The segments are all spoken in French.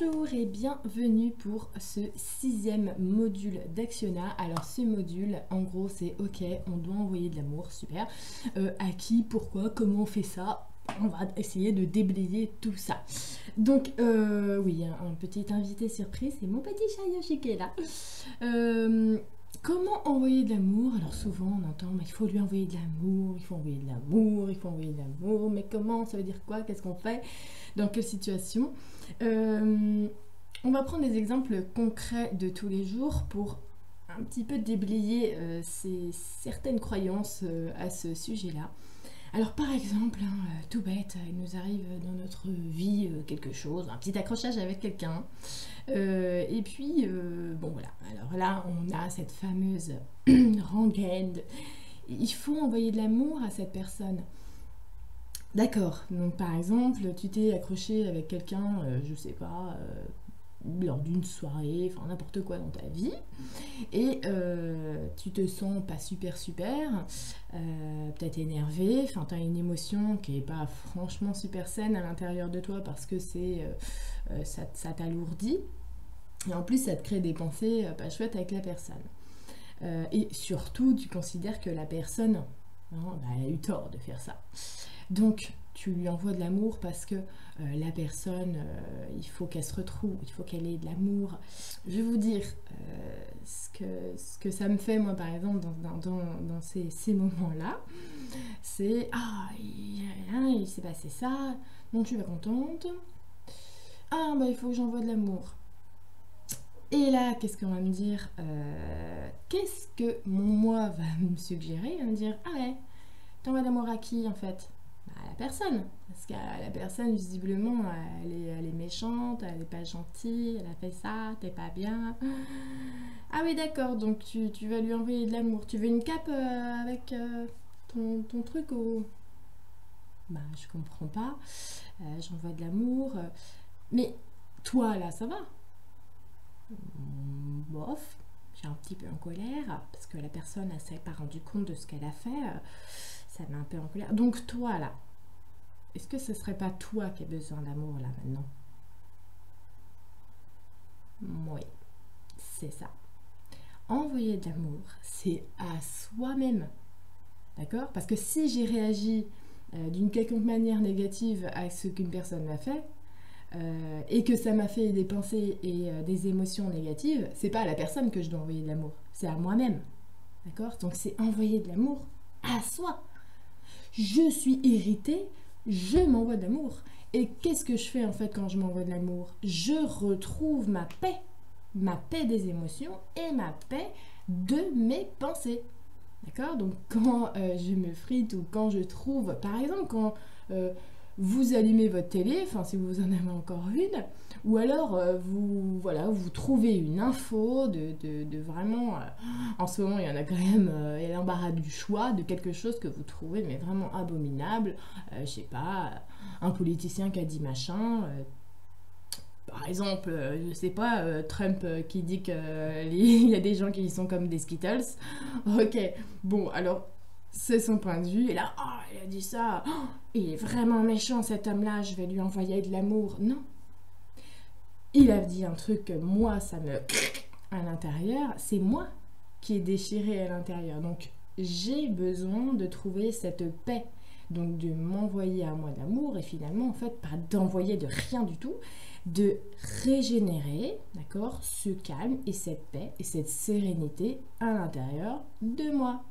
Bonjour et bienvenue pour ce sixième module d'Actiona. Alors ce module, en gros, c'est ok, on doit envoyer de l'amour, super. Euh, à qui, pourquoi, comment on fait ça? On va essayer de déblayer tout ça. Donc, euh, oui, un, petit invité surprise, c'est mon petit chat Yoshi qui est là. Comment envoyer de l'amour? Alors souvent on entend, mais il faut lui envoyer de l'amour, il faut envoyer de l'amour, il faut envoyer de l'amour, mais comment? Ça veut dire quoi? Qu'est-ce qu'on fait? Dans quelle situation? Euh, On va prendre des exemples concrets de tous les jours pour un petit peu déblayer ces, certaines croyances à ce sujet-là. Alors par exemple, hein, euh, tout bête, il nous arrive dans notre vie euh, quelque chose, un petit accrochage avec quelqu'un. Euh, et puis, bon voilà, alors là on a cette fameuse rengaine. Il faut envoyer de l'amour à cette personne. D'accord, donc par exemple, tu t'es accroché avec quelqu'un, je sais pas, lors d'une soirée, enfin n'importe quoi dans ta vie, et euh, tu te sens pas super super, euh, peut-être énervé, enfin tu as une émotion qui est pas franchement super saine à l'intérieur de toi parce que c'est euh, ça, ça t'alourdit, et en plus ça te crée des pensées pas chouettes avec la personne. et surtout, tu considères que la personne hein, bah, a eu tort de faire ça. Donc, tu lui envoies de l'amour parce que euh, la personne, euh, il faut qu'elle se retrouve, il faut qu'elle ait de l'amour. Je vais vous dire euh, ce, que, ça me fait, moi, par exemple, dans, dans, ces, moments-là. C'est Ah, il, il s'est passé ça, donc tu vas contente. Ah, bah il faut que j'envoie de l'amour. Et là, qu'est-ce qu'on va me dire Qu'est-ce que mon moi va me suggérer va me dire Ah ouais, t'envoies d'amour à qui en fait? À la personne. Parce que la personne, visiblement, elle est, méchante, elle n'est pas gentille, elle a fait ça, t'es pas bien. Ah oui, d'accord, donc tu, vas lui envoyer de l'amour. Tu veux une cape euh, avec euh, ton, truc ou... Bah, je comprends pas. Euh, j'envoie de l'amour. Mais toi, là, ça va? Bof, j'ai un petit peu en colère parce que la personne, elle s'est pas rendu compte de ce qu'elle a fait ça met un peu en colère. Donc toi là, est-ce que ce serait pas toi qui as besoin d'amour là maintenant? Oui, c'est ça. Envoyer de l'amour, c'est à soi-même. D'accord? Parce que si j'ai réagi euh, d'une quelconque manière négative à ce qu'une personne m'a fait, euh, et que ça m'a fait des pensées et euh, des émotions négatives, c'est pas à la personne que je dois envoyer de l'amour, c'est à moi-même. D'accord? Donc c'est envoyer de l'amour à soi je suis irritée, je m'envoie de l'amour. Et qu'est-ce que je fais en fait quand je m'envoie de l'amour? Je retrouve ma paix, ma paix des émotions et ma paix de mes pensées. D'accord? Donc quand euh, je me frite ou quand je trouve, par exemple, quand vous allumez votre télé, enfin si vous en avez encore une, ou alors euh, vous voilà vous trouvez une info de, de, vraiment, euh, en ce moment il y en a quand même euh, l'embarras du choix de quelque chose que vous trouvez mais vraiment abominable, je sais pas, un politicien qui a dit machin. par exemple, je sais pas, Trump qui dit qu'il y a des gens qui sont comme des Skittles. Ok, bon, alors c'est son point de vue. Et là, oh, il a dit ça. Oh, il est vraiment méchant cet homme-là. Je vais lui envoyer de l'amour. Non. Il a dit un truc que moi, ça me à l'intérieur. C'est moi qui est déchiré à l'intérieur. Donc, j'ai besoin de trouver cette paix. Donc, de m'envoyer à moi d'amour et finalement, en fait, pas d'envoyer de rien du tout, de régénérer, d'accord, ce calme et cette paix et cette sérénité à l'intérieur de moi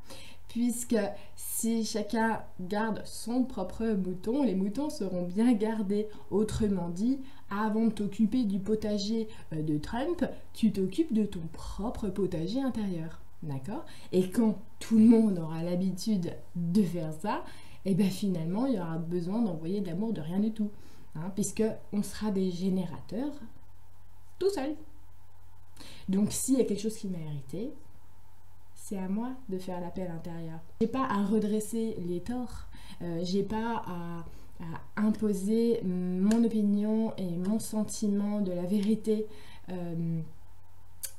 puisque si chacun garde son propre mouton, les moutons seront bien gardés. Autrement dit, avant de t'occuper du potager euh, de Trump, tu t'occupes de ton propre potager intérieur. D'accord? Et quand tout le monde aura l'habitude de faire ça, et eh bien finalement, il y aura besoin d'envoyer de l'amour de rien du tout. Hein, puisque on sera des générateurs tout seul. Donc s'il y a quelque chose qui m'a irrité, c'est à moi de faire l'appel intérieur. J'ai pas à redresser les torts, euh, j'ai pas à, imposer mon opinion et mon sentiment de la vérité euh,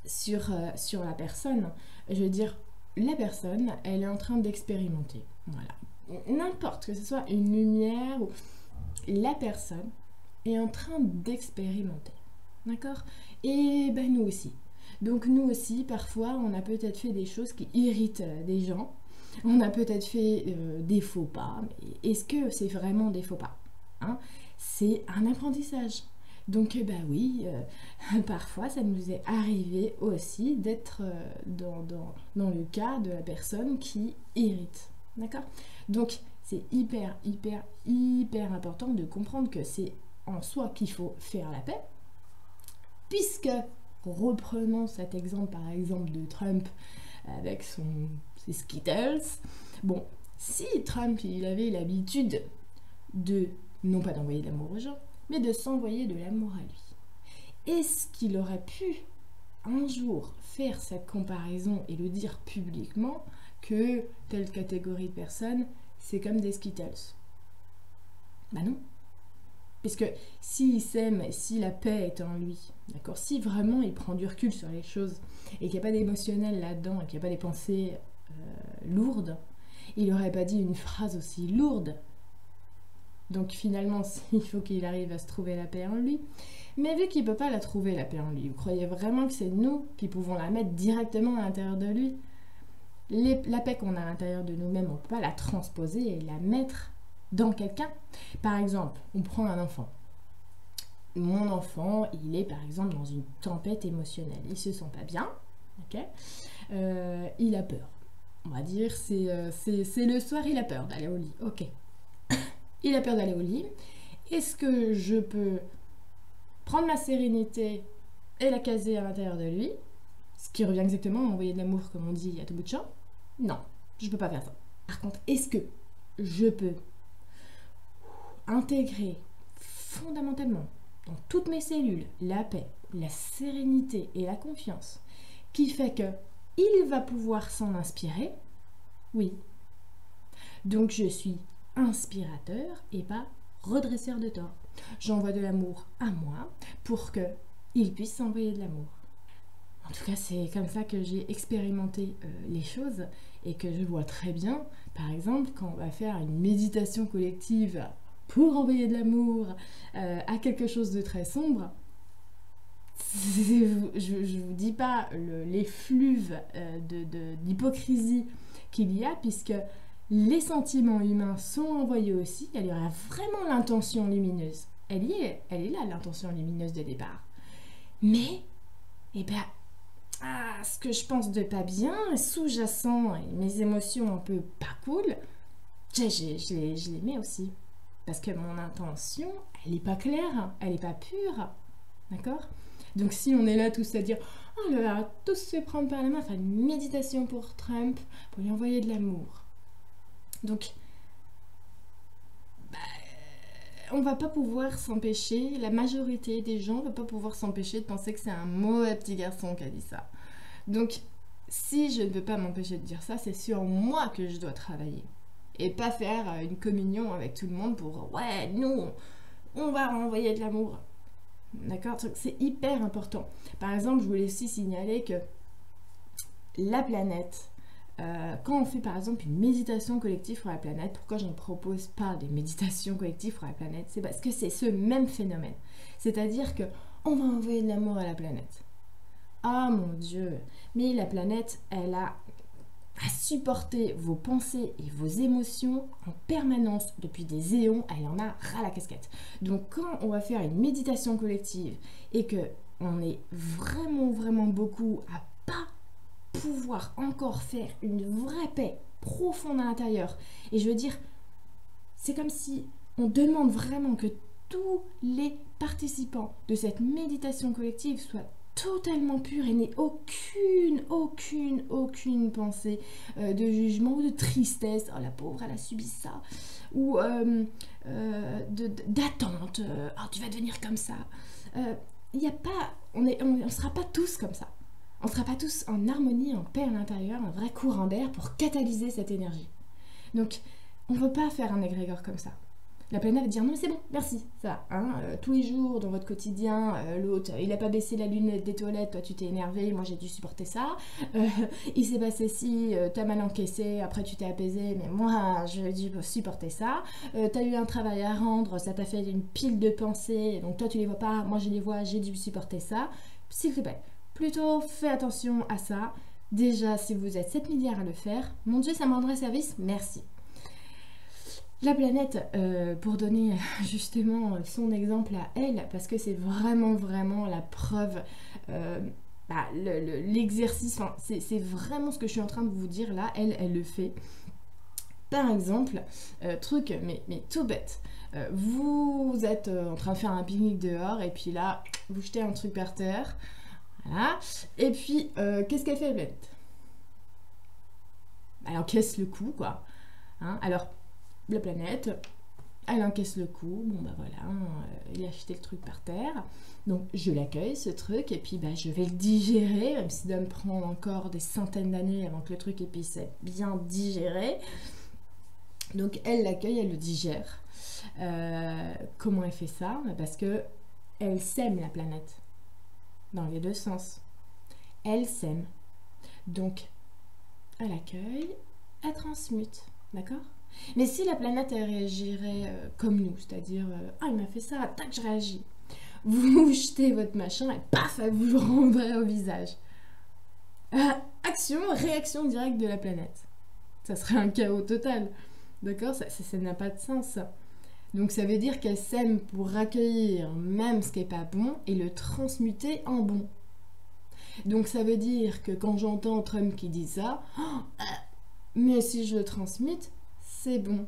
sur, euh, sur la personne. Je veux dire, la personne, elle est en train d'expérimenter. Voilà. N'importe que ce soit une lumière ou la personne est en train d'expérimenter. D'accord? Et ben nous aussi. Donc nous aussi, parfois, on a peut-être fait des choses qui irritent euh, des gens. On a peut-être fait euh, des faux pas. Mais est-ce que c'est vraiment des faux pas hein? C'est un apprentissage. Donc bah oui, parfois ça nous est arrivé aussi d'être dans, dans, dans le cas de la personne qui irrite. D'accord? Donc c'est hyper, hyper, hyper important de comprendre que c'est en soi qu'il faut faire la paix, puisque, reprenons cet exemple par exemple de Trump avec ses Skittles, bon, si Trump il avait l'habitude de, non pas d'envoyer de l'amour aux gens, mais de s'envoyer de l'amour à lui, est-ce qu'il aurait pu un jour faire cette comparaison et le dire publiquement que telle catégorie de personnes c'est comme des Skittles? Bah non. Puisque s'il s'aime, si la paix est en lui, d'accord, si vraiment il prend du recul sur les choses et qu'il n'y a pas d'émotionnel là-dedans et qu'il n'y a pas des pensées euh, lourdes, il n'aurait pas dit une phrase aussi lourde. Donc finalement, il faut qu'il arrive à se trouver la paix en lui. Mais vu qu'il ne peut pas la trouver, la paix en lui, vous croyez vraiment que c'est nous qui pouvons la mettre directement à l'intérieur de lui? La paix qu'on a à l'intérieur de nous-mêmes, on ne peut pas la transposer et la mettre dans quelqu'un. Par exemple, on prend un enfant. Mon enfant, il est par exemple dans une tempête émotionnelle. Il se sent pas bien, ok euh, Il a peur. On va dire, euh, c'est le soir, il a peur d'aller au lit. Ok. il a peur d'aller au lit. Est-ce que je peux prendre ma sérénité et la caser à l'intérieur de lui? Ce qui revient exactement à envoyer de l'amour, comme on dit à tout bout de champ? Non, je ne peux pas faire ça. Par contre, est-ce que je peux intégrer fondamentalement dans toutes mes cellules la paix, la sérénité et la confiance qui fait que il va pouvoir s'en inspirer Oui. Donc je suis inspirateur et pas redresseur de tort. J'envoie de l'amour à moi pour que il puisse s'envoyer de l'amour. En tout cas, c'est comme ça que j'ai expérimenté euh, les choses et que je vois très bien, par exemple, quand on va faire une méditation collective pour envoyer de l'amour euh, à quelque chose de très sombre, je ne vous dis pas les fleuves euh, d'hypocrisie qu'il y a, puisque les sentiments humains sont envoyés aussi. Il y aura vraiment l'intention lumineuse. Elle est, elle est là, l'intention lumineuse de départ. Mais, eh ben, ah, ce que je pense de pas bien, sous-jacent, mes émotions un peu pas cool, je, les, mets aussi. Parce que mon intention, elle n'est pas claire, elle n'est pas pure. D'accord? Donc si on est là tous à dire Oh là là, tous se prendre par la main, faire une méditation pour Trump, pour lui envoyer de l'amour. Donc, bah, on va pas pouvoir s'empêcher, la majorité des gens va pas pouvoir s'empêcher de penser que c'est un mauvais petit garçon qui a dit ça. Donc, si je ne peux pas m'empêcher de dire ça, c'est sur moi que je dois travailler. Et pas faire euh, une communion avec tout le monde pour ouais, nous, on va renvoyer de l'amour. D'accord? C'est hyper important. Par exemple, je voulais aussi signaler que la planète, euh, quand on fait par exemple une méditation collective pour la planète, pourquoi je ne propose pas des méditations collectives pour la planète? C'est parce que c'est ce même phénomène. C'est-à-dire que on va envoyer de l'amour à la planète. Ah mon Dieu, mais la planète, elle a à supporter vos pensées et vos émotions en permanence depuis des éons, elle en a ras la casquette. Donc quand on va faire une méditation collective et que on est vraiment vraiment beaucoup à pas pouvoir encore faire une vraie paix profonde à l'intérieur. Et je veux dire, c'est comme si on demande vraiment que tous les participants de cette méditation collective soient totalement purs et n'aient aucune, aucune, aucune pensée euh, de jugement ou de tristesse. Oh, la pauvre, elle a subi ça. Ou euh, euh, d'attente. oh, tu vas devenir comme ça. Il n'y a pas. On ne on, sera pas tous comme ça. On ne sera pas tous en harmonie, en paix à l'intérieur, un vrai courant d'air pour catalyser cette énergie. Donc, on ne veut pas faire un égrégore comme ça. La planète va dire non mais c'est bon, merci, ça. Hein, euh, tous les jours dans votre quotidien, euh, l'autre, il n'a pas baissé la lunette des toilettes, toi tu t'es énervé, moi j'ai dû supporter ça. Euh, il s'est passé si, t'as mal encaissé, après tu t'es apaisé, mais moi j'ai dû supporter ça. t'as eu un travail à rendre, ça t'a fait une pile de pensées, donc toi tu les vois pas, moi je les vois, j'ai dû supporter ça. S'il te plaît, plutôt fais attention à ça. Déjà, si vous êtes 7 milliards à le faire, mon Dieu, ça me rendrait service, merci. La planète, euh, pour donner justement son exemple à elle, parce que c'est vraiment, vraiment la preuve, euh, bah, l'exercice, c'est vraiment ce que je suis en train de vous dire là, elle, elle le fait. Par exemple, euh, truc, mais, mais tout bête, vous êtes en train de faire un pique-nique dehors et puis là, vous jetez un truc par terre, voilà, et puis qu'est-ce qu'elle fait, bête Elle encaisse le coup, quoi? Hein? Alors, la planète, elle encaisse le coup, bon bah voilà, euh, il a acheté le truc par terre, donc je l'accueille ce truc, et puis bah, je vais le digérer, même si ça me prendre encore des centaines d'années avant que le truc puisse être bien digéré. Donc elle l'accueille, elle le digère. Euh, comment elle fait ça? Parce que elle sème la planète, dans les deux sens. Elle sème. Donc elle accueille, elle transmute, d'accord? Mais si la planète réagirait euh, comme nous, c'est-à-dire euh, ah il m'a fait ça, tac je réagis. Vous jetez votre machin et paf elle vous le rendrait au visage. Euh, action, réaction directe de la planète. Ça serait un chaos total. D'accord? Ça, ça n'a pas de sens. Donc ça veut dire qu'elle sème pour accueillir même ce qui n'est pas bon et le transmuter en bon. Donc ça veut dire que quand j'entends Trump qui dit ça, mais si je le transmite, c'est bon.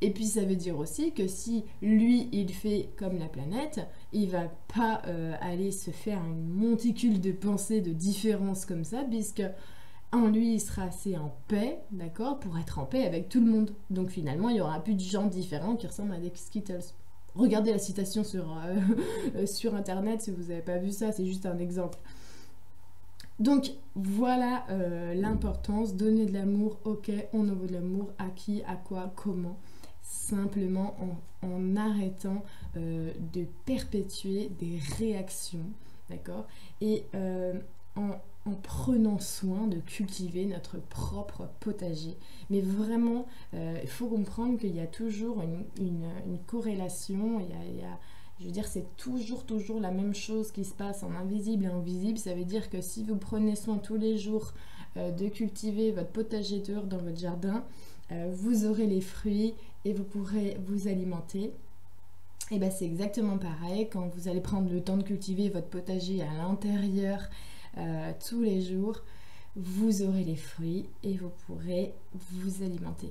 Et puis ça veut dire aussi que si lui il fait comme la planète, il va pas euh, aller se faire une monticule de pensées de différence comme ça, puisque en lui il sera assez en paix, d'accord, pour être en paix avec tout le monde. Donc finalement il y aura plus de gens différents qui ressemblent à des Skittles. Regardez la citation sur, euh, sur internet si vous n'avez pas vu ça, c'est juste un exemple. Donc voilà euh, l'importance, donner de l'amour, ok, on envoie de l'amour, à qui, à quoi, comment, simplement en, arrêtant euh, de perpétuer des réactions, d'accord Et euh, en, prenant soin de cultiver notre propre potager. Mais vraiment, il faut comprendre qu'il y a toujours une, corrélation, il y a je veux dire, c'est toujours, toujours la même chose qui se passe en invisible et en visible. Ça veut dire que si vous prenez soin tous les jours euh, de cultiver votre potager dehors dans votre jardin, euh, vous aurez les fruits et vous pourrez vous alimenter. Et bien c'est exactement pareil quand vous allez prendre le temps de cultiver votre potager à l'intérieur euh, tous les jours, vous aurez les fruits et vous pourrez vous alimenter.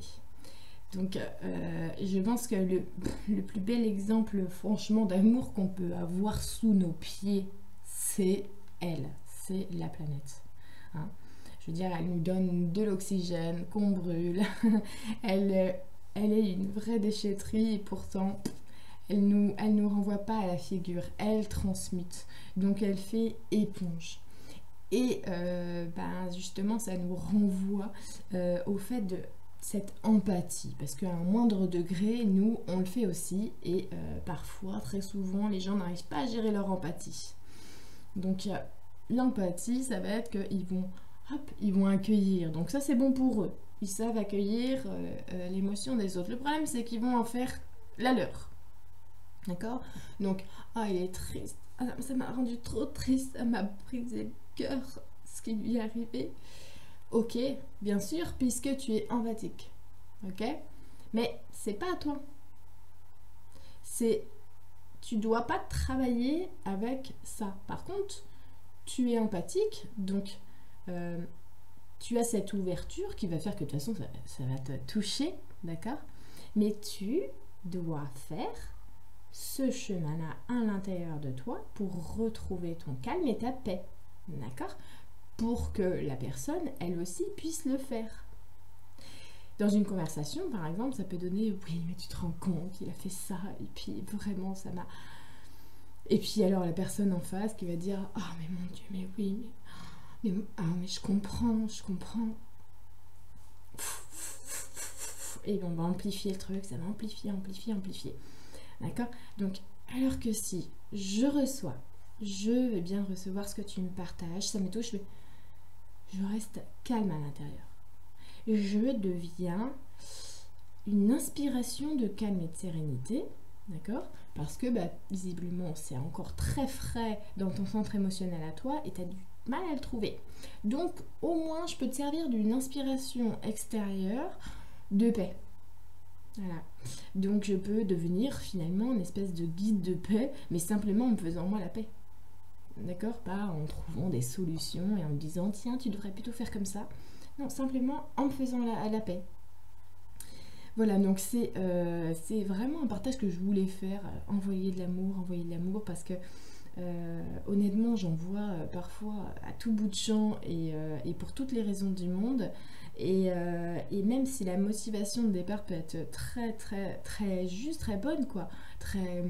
Donc, euh, je pense que le, plus bel exemple, franchement, d'amour qu'on peut avoir sous nos pieds, c'est elle, c'est la planète. Hein. je veux dire, elle nous donne de l'oxygène qu'on brûle. elle, elle est une vraie déchetterie et pourtant, elle nous, elle nous renvoie pas à la figure. Elle transmute. Donc, elle fait éponge. Et euh, ben, justement, ça nous renvoie euh, au fait de cette empathie, parce qu'à un moindre degré, nous, on le fait aussi, et euh, parfois, très souvent, les gens n'arrivent pas à gérer leur empathie. Donc, l'empathie, ça va être qu'ils vont, hop, ils vont accueillir. Donc ça, c'est bon pour eux. Ils savent accueillir euh, euh, l'émotion des autres. Le problème, c'est qu'ils vont en faire la leur. D'accord? Donc, ah, il est triste. Ah, ça m'a rendu trop triste. Ça m'a brisé le cœur, ce qui lui est arrivé. Ok, bien sûr, puisque tu es empathique. Ok? Mais c'est pas à toi. C'est. Tu dois pas travailler avec ça. Par contre, tu es empathique, donc euh, tu as cette ouverture qui va faire que de toute façon ça, ça va te toucher, d'accord? Mais tu dois faire ce chemin-là à l'intérieur de toi pour retrouver ton calme et ta paix, d'accord? Pour que la personne, elle aussi, puisse le faire. Dans une conversation, par exemple, ça peut donner oui, mais tu te rends compte, il a fait ça, et puis vraiment, ça m'a. Et puis alors la personne en face qui va dire ah mais mon Dieu, mais oui, mais, ah, mais je comprends, je comprends. et on va amplifier le truc, ça va amplifier, amplifier, amplifier. D'accord? Donc, alors que si je reçois, je vais bien recevoir ce que tu me partages, ça me touche, mais je reste calme à l'intérieur. Je deviens une inspiration de calme et de sérénité, d'accord? Parce que bah, visiblement c'est encore très frais dans ton centre émotionnel à toi et tu as du mal à le trouver. Donc au moins je peux te servir d'une inspiration extérieure de paix. Voilà. Donc je peux devenir finalement une espèce de guide de paix, mais simplement en me faisant moi la paix. D'accord Pas en trouvant des solutions et en me disant tiens tu devrais plutôt faire comme ça. Non, simplement en me faisant la, la paix. Voilà, donc euh, c'est vraiment un partage que je voulais faire, euh, envoyer de l'amour, envoyer de l'amour, parce que euh, honnêtement, j'en vois parfois à tout bout de champ et, pour toutes les raisons du monde. Et, même si la motivation de départ peut être très, très, très juste, très bonne, quoi, très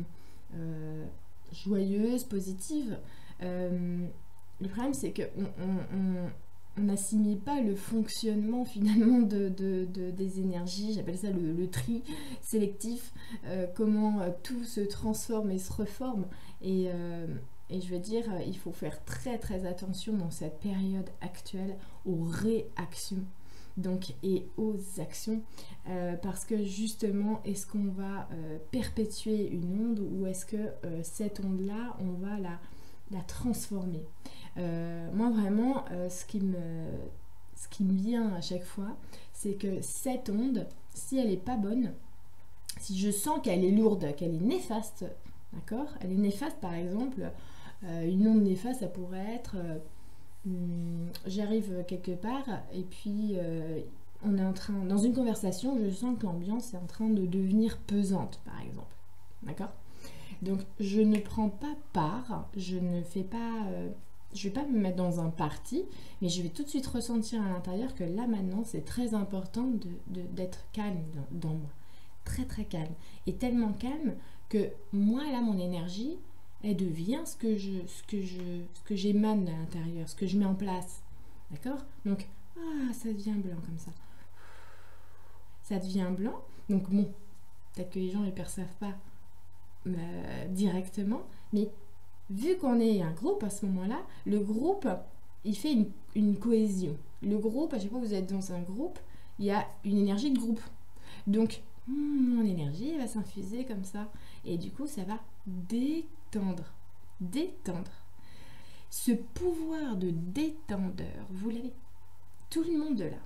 joyeuse, positive, le problème c'est que on, on n'assimile pas le fonctionnement finalement de, des énergies, j'appelle ça le, tri sélectif, euh, comment euh, tout se transforme et se reforme. Et, euh, et, je veux dire, il faut faire très très attention dans cette période actuelle aux réactions. Donc, et aux actions, parce que justement, est-ce qu'on va perpétuer une onde ou est-ce que cette onde-là, on va la, la transformer. Euh, moi vraiment, euh, ce, qui me, ce qui vient à chaque fois, c'est que cette onde, si elle n'est pas bonne, si je sens qu'elle est lourde, qu'elle est néfaste, d'accord? Elle est néfaste par exemple, euh, une onde néfaste, ça pourrait être, hmm, j'arrive quelque part et puis on est en train, dans une conversation, je sens que l'ambiance est en train de devenir pesante par exemple, d'accord? Donc je ne prends pas part, je ne fais pas je vais pas me mettre dans un parti, mais je vais tout de suite ressentir à l'intérieur que là maintenant c'est très important d'être calme dans, moi. Très très calme. Et tellement calme que moi là mon énergie, elle devient ce que j'émane à l'intérieur, ce que je mets en place. D'accord? Donc ah ça devient blanc comme ça. Ça devient blanc. Donc bon, peut-être que les gens ne le perçoivent pas euh, directement, mais vu qu'on est un groupe à ce moment-là, le groupe, il fait une, cohésion. Le groupe, à chaque fois que vous êtes dans un groupe, il y a une énergie de groupe. Donc, hmm, mon énergie va s'infuser comme ça. Et du coup, ça va détendre. Détendre. Ce pouvoir de détendeur, vous l'avez. Tout le monde là.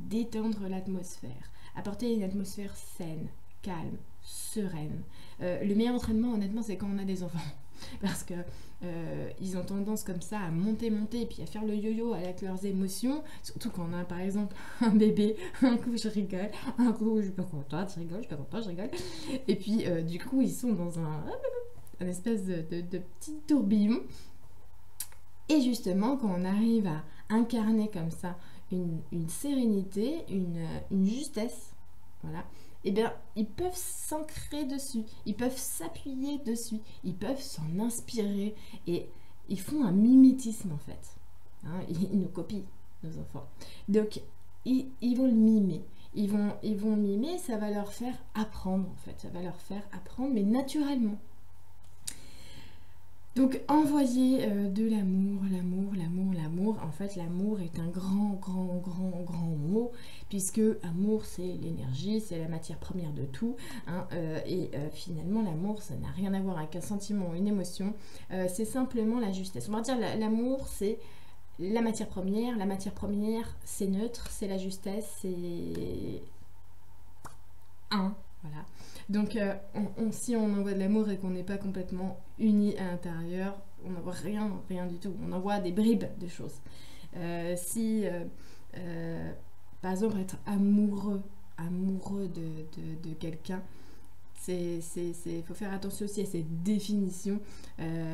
Détendre l'atmosphère. Apporter une atmosphère saine, calme, sereine. Euh, le meilleur entraînement, honnêtement, c'est quand on a des enfants. parce que euh, ils ont tendance comme ça à monter, monter, et puis à faire le yo-yo avec leurs émotions, surtout quand on a par exemple un bébé, un coup je rigole, un coup je suis pas contente, je rigole, je suis pas contente, je rigole, et puis euh, du coup ils sont dans un, un espèce de, petit tourbillon, et justement quand on arrive à incarner comme ça une, sérénité, une justesse, voilà, eh bien, ils peuvent s'ancrer dessus, ils peuvent s'appuyer dessus, ils peuvent s'en inspirer et ils font un mimétisme en fait. Hein, ils, nous copient, nos enfants. Donc, ils, vont le mimer. Ils vont, ils vont mimer, ça va leur faire apprendre en fait. Ça va leur faire apprendre, mais naturellement. Donc envoyer euh, de l'amour, l'amour, l'amour, l'amour. En fait, l'amour est un grand, grand, grand, grand mot, puisque amour, c'est l'énergie, c'est la matière première de tout. Hein, euh, et euh, finalement, l'amour, ça n'a rien à voir avec un sentiment, une émotion. c'est simplement la justesse. On va dire l'amour, c'est la matière première. La matière première, c'est neutre, c'est la justesse, c'est un. Donc, euh, si on envoie de l'amour et qu'on n'est pas complètement uni à l'intérieur, on n'envoie rien, rien du tout. On envoie des bribes de choses. Euh, si, euh, par exemple, être amoureux, amoureux de, quelqu'un, il faut faire attention aussi à cette définition.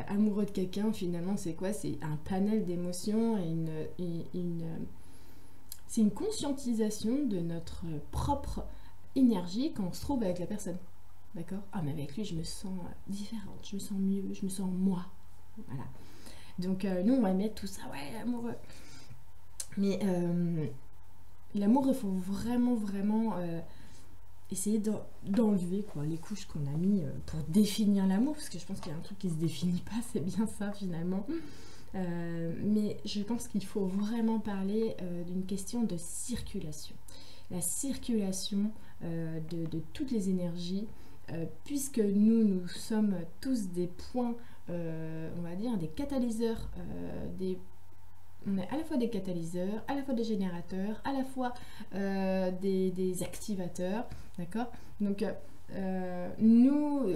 amoureux de quelqu'un, finalement, c'est quoi? C'est un panel d'émotions et une, c'est une conscientisation de notre propre énergie quand on se trouve avec la personne. D'accord? Ah, mais avec lui, je me sens euh, différente, je me sens mieux, je me sens moi. Voilà. Donc, euh, nous, on va mettre tout ça, ouais, amoureux. Mais euh, l'amour, il faut vraiment, vraiment essayer d'enlever quoi les couches qu'on a mis pour définir l'amour, parce que je pense qu'il y a un truc qui se définit pas, c'est bien ça finalement. mais je pense qu'il faut vraiment parler d'une question de circulation. La circulation de, de, toutes les énergies, puisque nous, nous sommes tous des points euh, on va dire, des catalyseurs, euh, des on est à la fois des catalyseurs, à la fois des générateurs, à la fois euh, des, activateurs, d'accord? Donc nous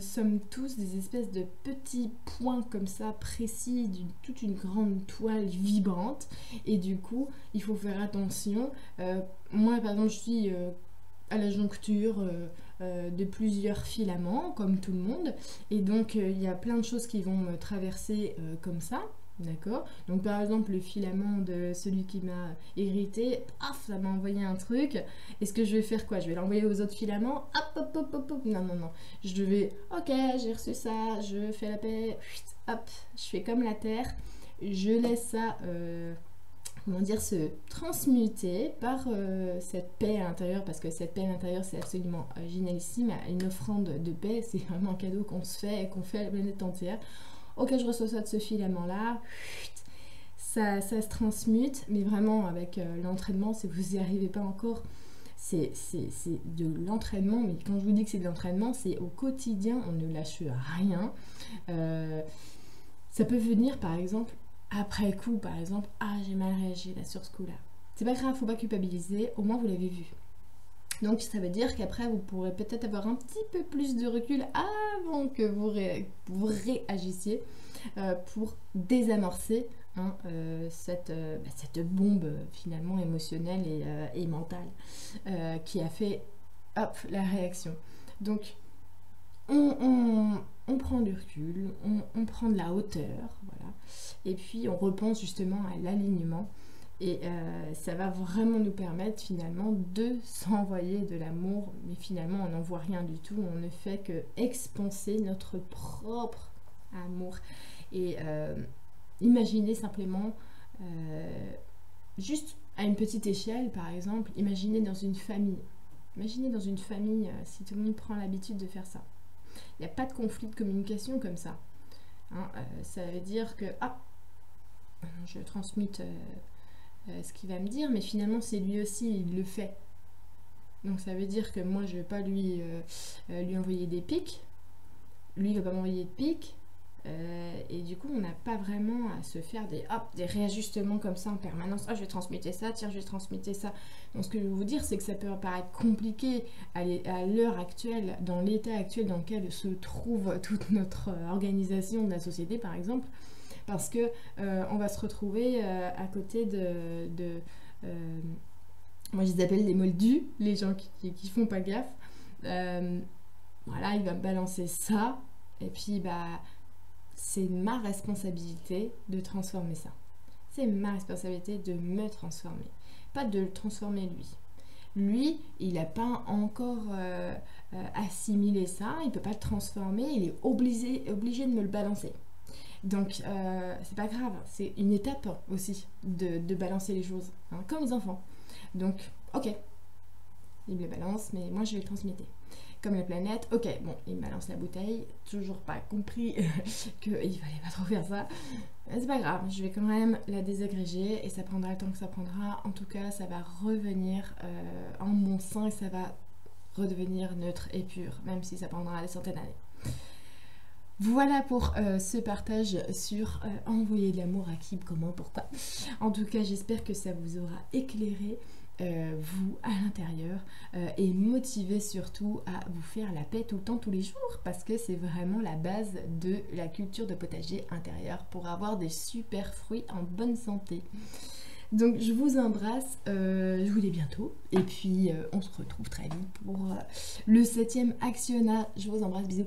sommes tous des espèces de petits points comme ça précis d'une toute une grande toile vibrante et du coup il faut faire attention. moi par exemple je suis à la joncture euh, de plusieurs filaments, comme tout le monde. Et donc, euh, il y a plein de choses qui vont me traverser euh, comme ça. D'accord? Donc, par exemple, le filament de celui qui m'a irrité, paf, ça m'a envoyé un truc. Est-ce que je vais faire quoi? Je vais l'envoyer aux autres filaments Hop, hop, hop, hop, hop. Non, non, non. Je vais, ok, j'ai reçu ça, je fais la paix, hop, je fais comme la terre. Je laisse ça comment dire, se transmuter par euh, cette paix à l'intérieur, parce que cette paix à l'intérieur, c'est absolument euh, génialissime. Une offrande de paix, c'est vraiment un cadeau qu'on se fait et qu'on fait à la planète entière. Ok, je reçois ça de ce filament-là. Ça, ça, se transmute, mais vraiment avec euh, l'entraînement, si vous n'y arrivez pas encore, c'est de l'entraînement. Mais quand je vous dis que c'est de l'entraînement, c'est au quotidien, on ne lâche rien. ça peut venir, par exemple, après coup, par exemple, ah j'ai mal réagi là sur ce coup-là. C'est pas grave, faut pas culpabiliser, au moins vous l'avez vu. Donc ça veut dire qu'après vous pourrez peut-être avoir un petit peu plus de recul avant que vous, réagissiez euh, pour désamorcer hein, euh, cette, euh, bah, cette, bombe finalement émotionnelle et, mentale qui a fait hop la réaction. Donc on, prend du recul, on, prend de la hauteur, voilà et puis on repense justement à l'alignement. Et euh, ça va vraiment nous permettre finalement de s'envoyer de l'amour, mais finalement on n'en voit rien du tout, on ne fait que expanser notre propre amour. Et euh, imaginez simplement, euh, juste à une petite échelle par exemple, imaginez dans une famille. Imaginez dans une famille si tout le monde prend l'habitude de faire ça. Il n'y a pas de conflit de communication comme ça. Hein, ça veut dire que, ah, je transmute euh, euh, ce qu'il va me dire, mais finalement c'est lui aussi, il le fait. Donc ça veut dire que moi je vais pas lui, euh, lui envoyer des pics, lui il va pas m'envoyer de pics, et du coup on n'a pas vraiment à se faire des, hop, des réajustements comme ça en permanence. Ah je vais transmettre ça, tiens je vais transmettre ça. Donc ce que je veux vous dire c'est que ça peut paraître compliqué à l'heure actuelle, dans l'état actuel dans lequel se trouve toute notre organisation de la société par exemple parce que euh, on va se retrouver euh, à côté de, euh, moi je les appelle les moldus, les gens qui, qui, font pas gaffe. voilà, il va me balancer ça, et puis bah c'est ma responsabilité de transformer ça. C'est ma responsabilité de me transformer, pas de le transformer lui. Lui, il n'a pas encore assimilé ça, il ne peut pas le transformer, il est obligé, obligé de me le balancer. Donc, euh, c'est pas grave, c'est une étape aussi de, balancer les choses, hein, comme les enfants. Donc, ok, il me le balance, mais moi je vais le transmettre. La planète, ok, bon, il me balance la bouteille, toujours pas compris qu'il fallait pas trop faire ça. C'est pas grave, je vais quand même la désagréger et ça prendra le temps que ça prendra. En tout cas, ça va revenir euh, en mon sein et ça va redevenir neutre et pur, même si ça prendra des centaines d'années. Voilà pour euh, ce partage sur euh, envoyer de l'amour à qui, comment, pourquoi. En tout cas, j'espère que ça vous aura éclairé, euh, vous, à l'intérieur, et motivé surtout à vous faire la paix tout le temps, tous les jours, parce que c'est vraiment la base de la culture de potager intérieur pour avoir des super fruits en bonne santé. Donc je vous embrasse, je vous dis bientôt et puis on se retrouve très vite pour le septième actionnat. Je vous embrasse, bisous.